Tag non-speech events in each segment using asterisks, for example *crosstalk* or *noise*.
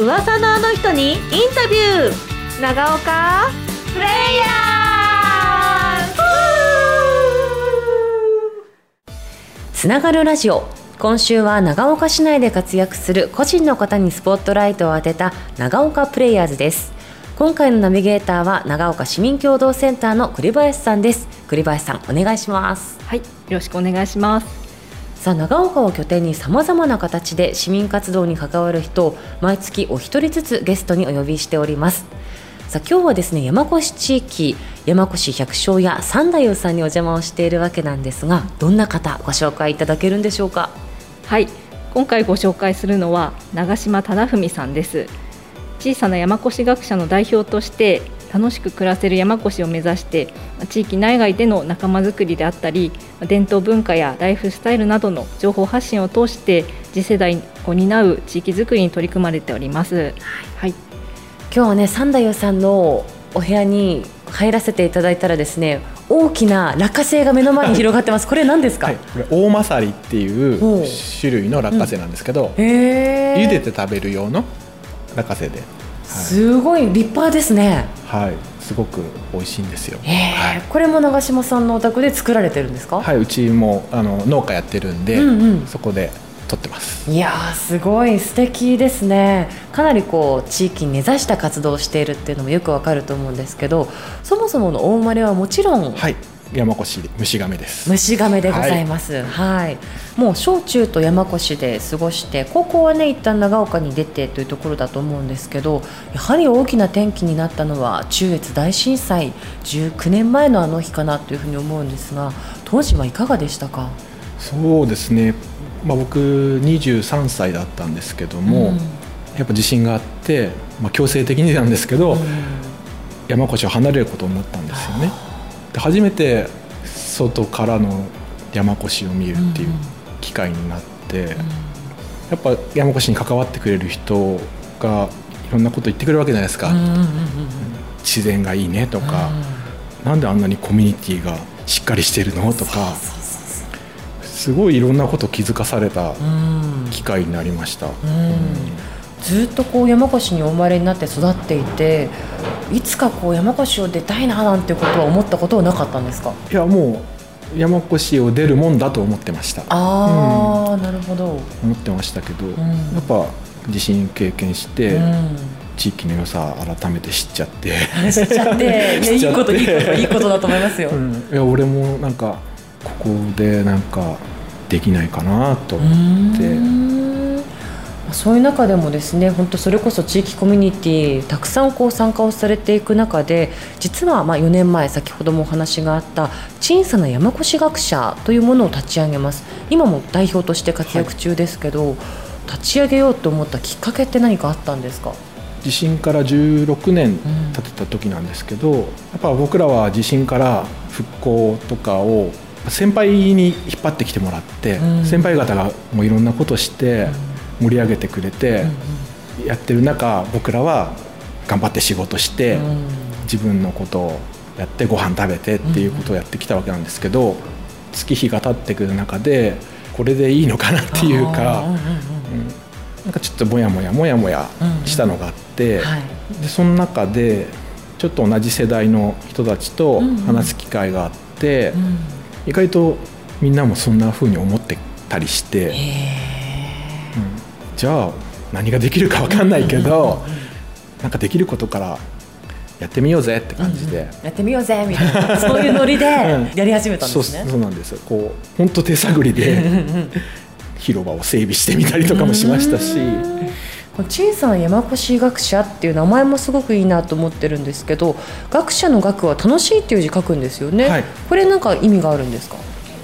噂のあの人にインタビュー。長岡。プレイヤつながるラジオ。今週は長岡市内で活躍する個人の方にスポットライトを当てた長岡プレイヤーズです。今回のナビゲーターは長岡市民共同センターの栗林さんです。栗林さんお願いします。はいよろしくお願いしますさあ長岡を拠点にさまざまな形で市民活動に関わる人を毎月お一人ずつゲストにお呼びしております。さあ今日はですね山越地域山越百姓屋三太夫さんにお邪魔をしているわけなんですがどんな方ご紹介いただけるんでしょうか？はい。今回ご紹介するのは長島忠文さんです。小さな山越学者の代表として楽しく暮らせる山越を目指して地域内外での仲間づくりであったり伝統文化やライフスタイルなどの情報発信を通して次世代を担う地域づくりに取り組まれております。はい、今日はね三太夫さんのお部屋に入らせていただいたらですね大きな落花生が目の前に広がってます。*laughs* これ何ですか、はい、これ大まさりっていう種類の落花生なんですけど、へえ茹でて食べる用の落花生で、すごい立派ですね。はい、はい、すごく美味しいんですよ。はい。これも長島さんのお宅で作られてるんですか、はい、うちもあの農家やってるんで、うんうん。そこで取ってます。い、やーすごい素敵ですね。かなりこう地域に根ざした活動をしているっていうのもよくわかると思うんですけどそもそもの大生まれはもちろんはい、山越虫亀です。虫亀でございます。はい、もう小中と山越で過ごして、高校はね一旦長岡に出てというところだと思うんですけど、やはり大きな転機になったのは中越大震災19年前のあの日かなというふうに思うんですが、当時はいかがでしたか？そうですね。まあ僕23歳だったんですけども、うんやっぱ地震があって、まあ強制的になんですけど、山越を離れることになったんですよね。で初めて外からの山越を見るっていう機会になって、やっぱ山越に関わってくれる人がいろんなこと言ってくれるわけじゃないですか、自然がいいねとか、なんであんなにコミュニティがしっかりしてるのとかすごいいろんなこと気づかされた機会になりました。うんずっとこう山越にお生まれになって育っていて、いつかこう山越を出たいななんてことは思ったことはなかったんですか？いやもう山越を出るもんだと思ってました。ああ、なるほど。思ってましたけど、ん。やっぱ地震経験して、うん。地域の良さ改めて知っちゃって、知っちゃって、*laughs* いやいいこといいこといいことだと思いますよ。うん。いや俺もなんかここでなんかできないかなと思って。うんそういう中でもですね本当それこそ地域コミュニティたくさんこう参加をされていく中で実はまあ4年前先ほどもお話があった小さな山越学者というものを立ち上げます。今も代表として活躍中ですけど、立ち上げようと思ったきっかけって何かあったんですか？地震から16年経ってた時なんですけど、やっぱ僕らは地震から復興とかを先輩に引っ張ってきてもらって、うん。先輩方がもういろんなことして盛り上げてくれて、やってる中僕らは頑張って仕事して、うん。自分のことをやってご飯食べてっていうことをやってきたわけなんですけど、月日が経ってくる中でこれでいいのかなっていうか。うんなんかちょっともやもやもやもやしたのがあって、はい。でその中でちょっと同じ世代の人たちと話す機会があって、うん。意外とみんなもそんな風に思ってたりして、うんじゃあ何ができるか分かんないけど、なんかできることからやってみようぜって感じで。やってみようぜみたいなそういうノリでやり始めたんですね。そうなんですよ。こう本当手探りで広場を整備してみたりとかもしましたし、この小さな山越学者っていう名前もすごくいいなと思ってるんですけど学者の学は楽しいっていう字書くんですよね、はい。これなんか意味があるんですか？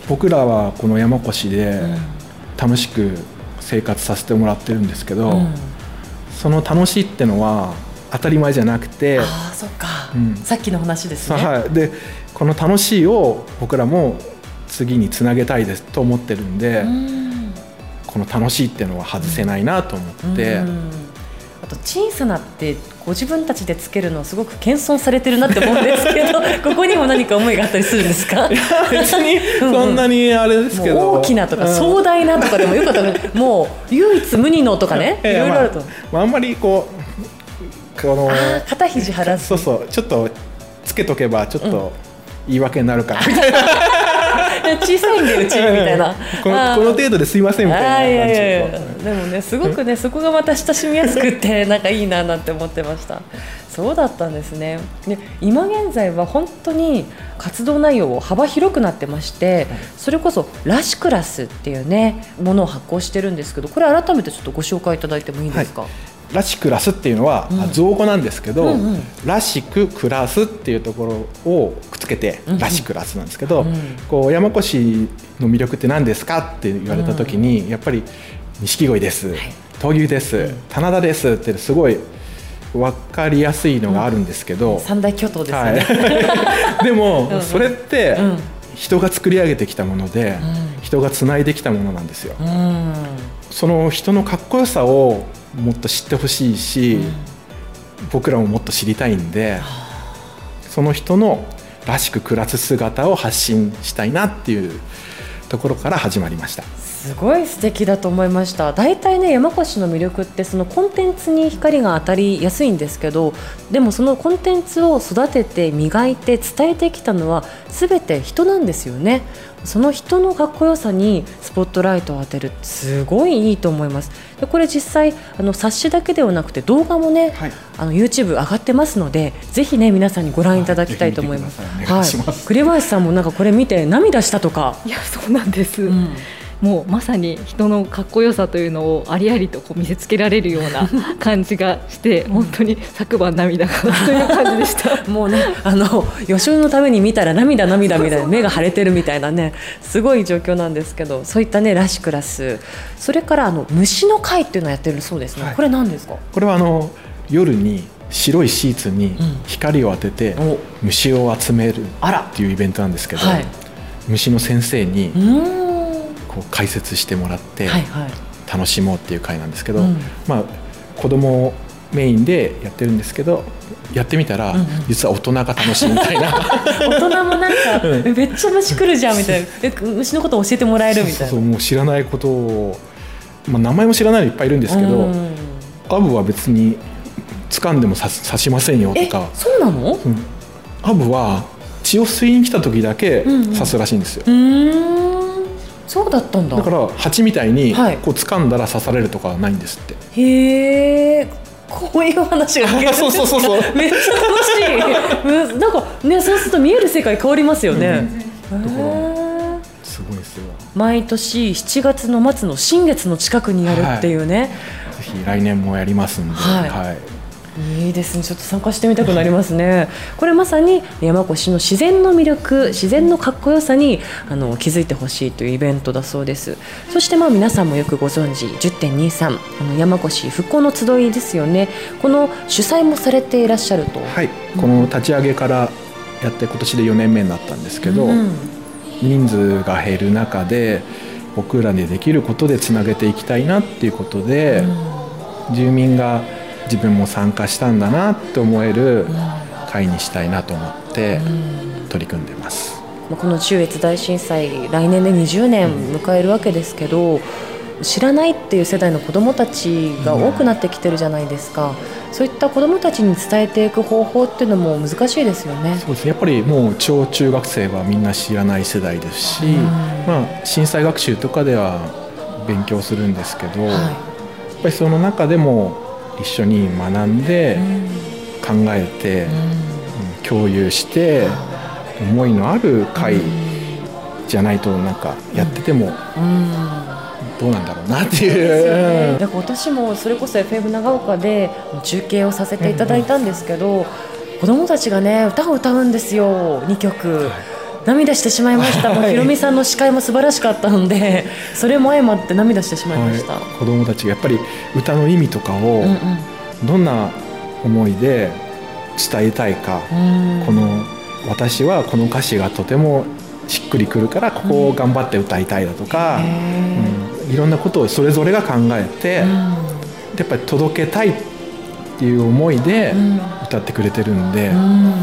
僕らはこの山越で楽しく生活させてもらってるんですけど、その楽しいってのは当たり前じゃなくて、ああそっか、うん。さっきの話ですね、はい、でこの楽しいを僕らも次につなげたいですと思ってるんで、うん。この楽しいっていうのは外せないなと思って、うんあと小さなってご自分たちでつけるのはすごく謙遜されてるなって思うんですけど *laughs* ここにも何か思いがあったりするんですか？別にそんなにあれですけど、もう大きなとかうん。壮大なとかでもよかったねもう唯一無二のとかねいろいろあると、まあまあ、あんまりこうこの肩肘張らず。そうそうちょっとつけとけばちょっと言い訳になるからみたいな、小さいんでうちみたいな。*laughs* このこの程度ですいませんみたいな感じでもねすごくねそこがまた親しみやすくってなんかいいななんて思ってました。そうだったんですね。で今現在は本当に活動内容を幅広くなってましてそれこそラシクラスっていうねものを発行してるんですけどこれ改めてちょっとご紹介いただいてもいいですか、ラシクラスっていうのは、うん。あ造語なんですけど、うんうん。らしく暮らすっていうところをくっつけて、うんうん。らしクラスなんですけど、うん。こう山越の魅力って何ですかって言われた時に、やっぱり錦鯉です、闘牛です、棚田ですってすごい分かりやすいのがあるんですけど、三大巨頭ですよはね、い、*laughs* でも、うんそれって、うん。人が作り上げてきたもので、人がつないできたものなんですよ。うん。その人のかっこよさをもっと知ってほしいし、僕らももっと知りたいんでその人のらしく暮らす姿を発信したいなっていうところから始まりました。すごい素敵だと思いました。大体ね山越の魅力ってそのコンテンツに光が当たりやすいんですけどでもそのコンテンツを育てて磨いて伝えてきたのは全て人なんですよね。その人のかっこよさにスポットライトを当てる。すごいいいと思います。でこれ実際あの冊子だけではなくて動画もね、はい。あの YouTube 上がってますのでぜひね皆さんにご覧いただきたいと思います。ぜひ見てください。栗林さんもなんかこれ見て涙したとか。いやそうなんです、うんもうまさに人のかっこよさというのをありありとこう見せつけられるような *laughs* 感じがして本当に昨晩涙がという感じでした。*laughs* もうね、あの予習のために見たら涙涙みたいな *laughs* 目が腫れてるみたいなねすごい状況なんですけどそういったねラシクラス。それからあの虫の会っていうのをやってるそうですね、はい。これ何ですか？これはあの夜に白いシーツにん。光を当ててお。虫を集めるあらっていうイベントなんですけど、はい。虫の先生にうーんこう解説してもらってはいはい。楽しもうっていう会なんですけど、うん。まあ子供メインでやってるんですけどやってみたら、うんうん。実は大人が楽しいみたいな。*laughs* 大人もなんか、うん。えめっちゃ虫来るじゃんみたいな。え虫のこと教えてもらえるみたいな。そうもう知らないことを、まあ、名前も知らないのいっぱいいるんですけど、うんアブは別に掴んでも刺す刺しませんよとえか、そうなの？うん。アブは血を吸いに来た時だけ刺すらしいんですよ、うーんそうだったんだ。だから蜂みたいにはい。こう掴んだら刺されるとかはないんですって、へえこういう話が *laughs* そうそうそうそう。*laughs* めっちゃ楽しい。うんなんかねそうすると見える世界変わりますよね、へー。すごいですよ。毎年7月の末の新月の近くにやるっていうね、ぜひ来年もやりますんで、はい。はいいいですね。ちょっと参加してみたくなりますね。これまさに山越の自然の魅力自然のかっこよさにあの気づいてほしいというイベントだそうです。そしてまあ皆さんもよくご存知10.23あの山越復興の集いですよね。この主催もされていらっしゃると。はい、この立ち上げからやって今年で4年目になったんですけど、うん。人数が減る中で僕らでできることでつなげていきたいなっていうことで、住民が自分も参加したんだなって思える会にしたいなと思って取り組んでます。まあこの中越大震災来年で20年迎えるわけですけど知らないっていう世代の子どもたちが多くなってきてるじゃないですか、そういった子どもたちに伝えていく方法っていうのも難しいですよね。そうですね。やっぱりもう小中学生はみんな知らない世代ですし、まあ、震災学習とかでは勉強するんですけど、やっはぱりその中でも一緒に学んで考えて、うん共有して思いのある会じゃないとなんかやっててもどうなんだろうなっていう。だから私もそれこそ FM 長岡で中継をさせていただいたんですけど、子供たちがね歌を歌うんですよ2曲。涙してしまいました、もうはい。ひろみさんの司会も素晴らしかったのでそれも相まって涙してしまいました、はい。子供たちがやっぱり歌の意味とかをうんどんな思いで伝えたいか、うん。この私はこの歌詞がとてもしっくりくるからここを頑張って歌いたいだとか、うん。いろんなことをそれぞれが考えて、うん。やっぱり届けたいっていう思いでうん。歌ってくれてるんで、うん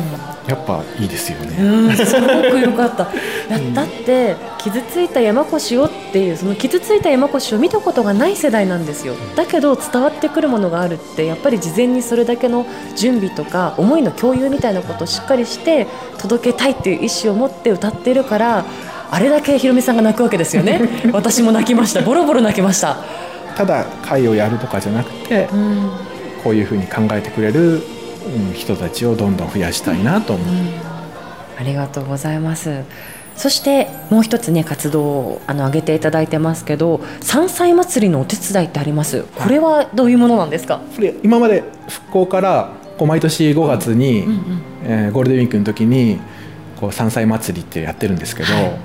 やっぱいいですよね。うん、すごく良かった。*laughs* だだって傷ついた山越しをっていうその傷ついた山越しを見たことがない世代なんですよ。だけど伝わってくるものがあるってやっぱり事前にそれだけの準備とか思いの共有みたいなことをしっかりして届けたいっていう意思を持って歌っているから。あれだけひろみさんが泣くわけですよね。*laughs* 私も泣きました。ボロボロ泣きました。ただ会をやるとかじゃなくてうん、こういうふうに考えてくれる、うん人たちをどんどん増やしたいなと思う。ありがとうございます。そしてもう一つね活動をあの挙げていただいてますけど山菜祭りのお手伝いってあります。これはどういうものなんですか、今まで復興からこう毎年5月に、えーゴールデンウィークの時にこう山菜祭りってやってるんですけど、はい。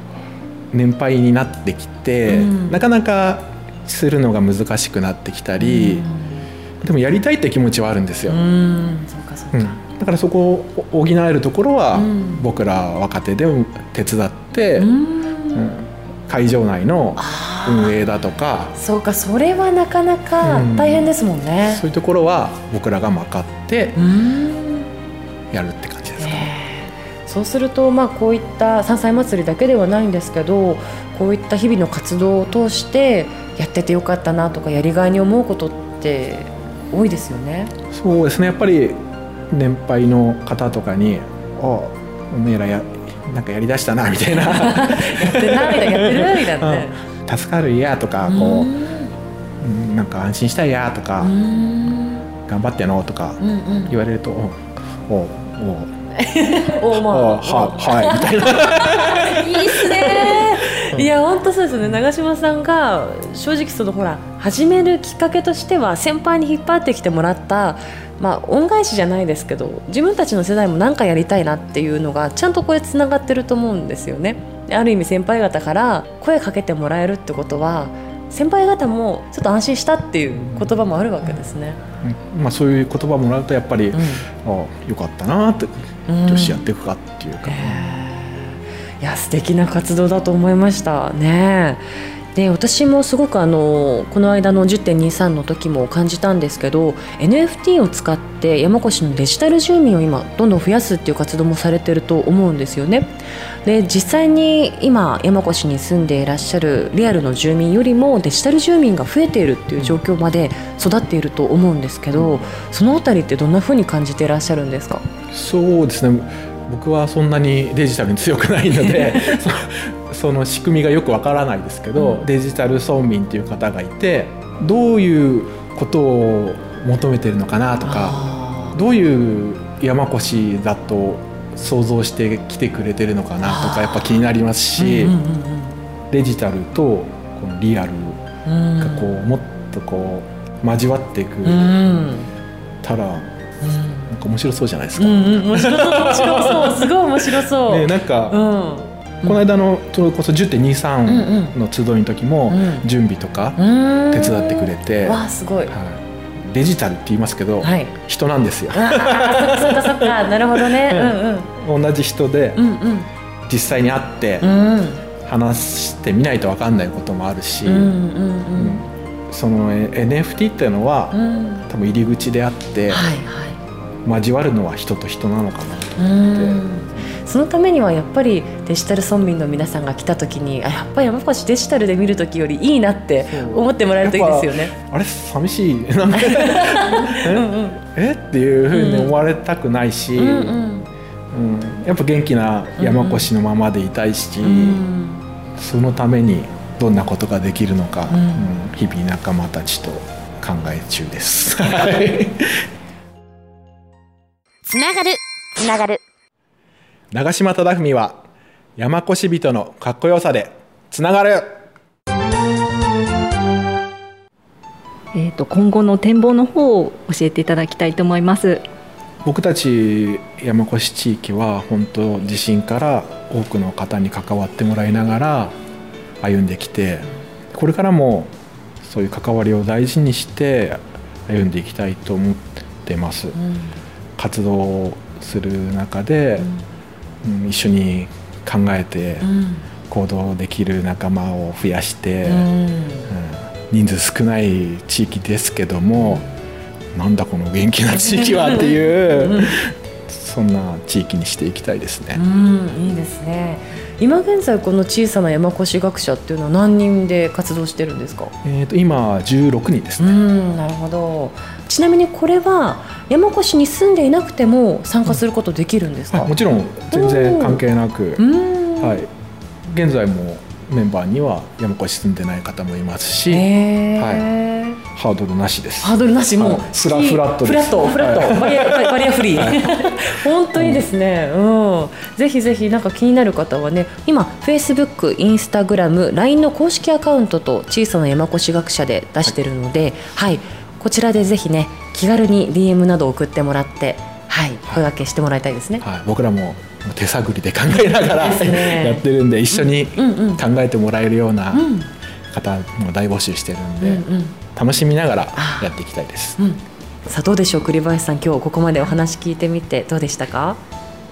年配になってきて、うん。なかなかするのが難しくなってきたり、でもやりたいって気持ちはあるんですよ。うんそうかそうか、うん。だからそこを補えるところは、うん。僕ら若手で手伝って、うん。うん。会場内の運営だとか、そうかそれはなかなかうん。大変ですもんね。そういうところは僕らが任ってうん。やるって感じですかね。そうすると、まあ、こういった山菜祭りだけではないんですけどこういった日々の活動を通してやっててよかったなとかやりがいに思うことって多いですよね。そうですね。やっぱり年配の方とかに「あおめえらやなんかやりだしたな」みたいな。やってないだやってるみたいなね。「助かるや」とかこううんなんか安心したいやとかうん。頑張ってのとかうんうん。言われると「おお *laughs* おおまおははい」みたいな。*laughs* いいっすね。いや本当そうですよね。長嶋さんが正直そのほら始めるきっかけとしては先輩に引っ張ってきてもらったまあ恩返しじゃないですけど自分たちの世代も何かやりたいなっていうのがちゃんとこれつながってると思うんですよね。である意味先輩方から声かけてもらえるってことは先輩方もちょっと安心したっていう言葉もあるわけですね。うんまあ、そういう言葉もらうとやっぱり、うんあよかったなってうんよしやっていくかっていうか、いや素敵な活動だと思いましたね。で私もすごくあのこの間の10.23の時も感じたんですけど NFT を使って山越のデジタル住民を今どんどん増やすっていう活動もされてると思うんですよね。で実際に今山越に住んでいらっしゃるリアルの住民よりもデジタル住民が増えているっていう状況まで育っていると思うんですけどそのあたりってどんな風に感じていらっしゃるんですか？そうですね僕はそんなにデジタルに強くないので *laughs* *laughs* そその仕組みがよくわからないですけど、うん。デジタル村民っていう方がいてどういうことを求めてるのかなとかどういう山越だと想像してきてくれてるのかなとかやっぱ気になりますし、デジタルとこのリアルがこうもっとこう交わっていく。うん。たらなんか面白そうじゃないですか。面白そう面白そう。すごい面白そう。ね、なんか、うんこの間のそれこそ10.23の集いの時もうん。準備とかうん。手伝ってくれて、わあすごい。はい。デジタルって言いますけど、はい。人なんですよ。そっかそっかそっか。*laughs* なるほどね。うん。同じ人でうんうん。実際に会ってうんうん。話してみないと分かんないこともあるし、うんうんうんそのえ NFT っていうのは、うん。うん多分入り口であって、はいはい。交わるのは人と人なのかなとう思って。んそのためにはやっぱりデジタル村民の皆さんが来た時にあやっぱり山越デジタルで見る時よりいいなって思ってもらえるといいですよね。あれ寂しい。*laughs* なんかうんうん。え？っていうふうに思われたくないし、うんうん。うん。やっぱ元気な山越のままでいたいし、うんそのためにどんなことができるのか、うん。うん。日々仲間たちと考え中です。は *laughs* いつながる。つながる長嶋忠文は山越人のかっこよさでつながるえー、と今後の展望の方を教えていただきたいと思います。僕たち山越地域は本当地震から多くの方に関わってもらいながら歩んできてこれからもそういう関わりを大事にして歩んでいきたいと思ってます。活動する中で、うん一緒に考えて行動できる仲間を増やして、うん人数少ない地域ですけども、なんだこの元気な地域はっていう、そんな地域にしていきたいですね。うん、いいですね。今現在この小さな山越学者っていうのは何人で活動してるんですか？えー、と今16人ですうね、ん、なるほど。ちなみにこれは山越に住んでいなくても参加することできるんですか？はいもちろん全然関係なく、うん。はい、現在もメンバーには山越住んでない方もいますし、へえ。ハードルなしです。ハードルなし？もうはいフラフラットフラットフラット、はい *laughs* バリアババリアフリー。*laughs* 本当にですね、うん、ぜひぜひなんか気になる方はね今 Facebook、Instagram、LINE の公式アカウントと小さな山越学者で出してるので、はい、こちらでぜひね気軽に DM など送ってもらって、はい、声掛けしてもらいたいですね。はい、僕らも手探りで考えながらやってるんで一緒に考えてもらえるようなうん。方も大募集してるんうんで、うん。楽しみながらあやっていきたいです。うん、さあどうでしょう栗林さん今日ここまでお話聞いてみてどうでしたか？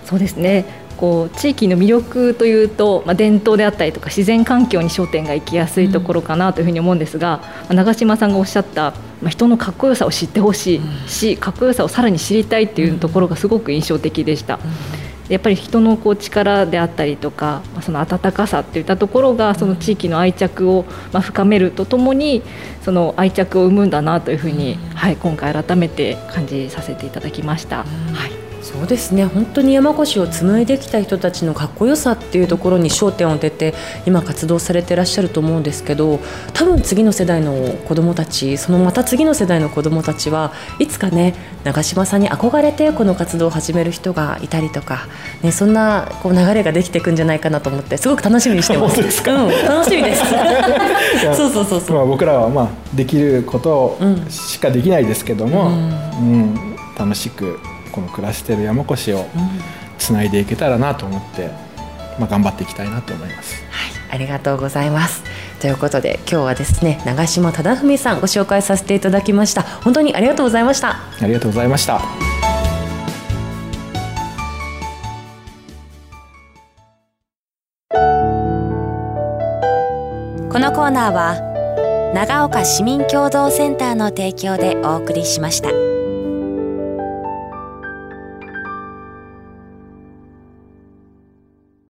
そうですねこう地域の魅力というと、まあ、伝統であったりとか自然環境に焦点が行きやすいところかなというふうに思うんですが、まあ長嶋さんがおっしゃった、まあ、人のかっこよさを知ってほしいし、かっこよさをさらに知りたいっていうところがすごく印象的でした。でやっぱり人のこう力であったりとか、まあ、その温かさっていったところがその地域の愛着をまあ深めるとともにその愛着を生むんだなというふうに、はい、今回改めて感じさせていただきました。はいそうですね本当に山越しを紡いできた人たちのかっこよさっていうところに焦点を当てて今活動されてらっしゃると思うんですけど多分次の世代の子どもたちそのまた次の世代の子どもたちはいつかね長嶋さんに憧れてこの活動を始める人がいたりとか、ね、そんなこう流れができていくんじゃないかなと思ってすごく楽しみにしてます。*laughs* すかうん、楽しみです。*laughs* そうそうそうそう。まあ、僕らはまあできることうんしかできないですけども、うん楽しくこの暮らしてる山越しをつないでいけたらなと思って、まあ、頑張っていきたいなと思います。ありがとうございます。ということで今日はですね長嶋忠文さんご紹介させていただきました。本当にありがとうございました。ありがとうございました。このコーナーは長岡市民共同センターの提供でお送りしました。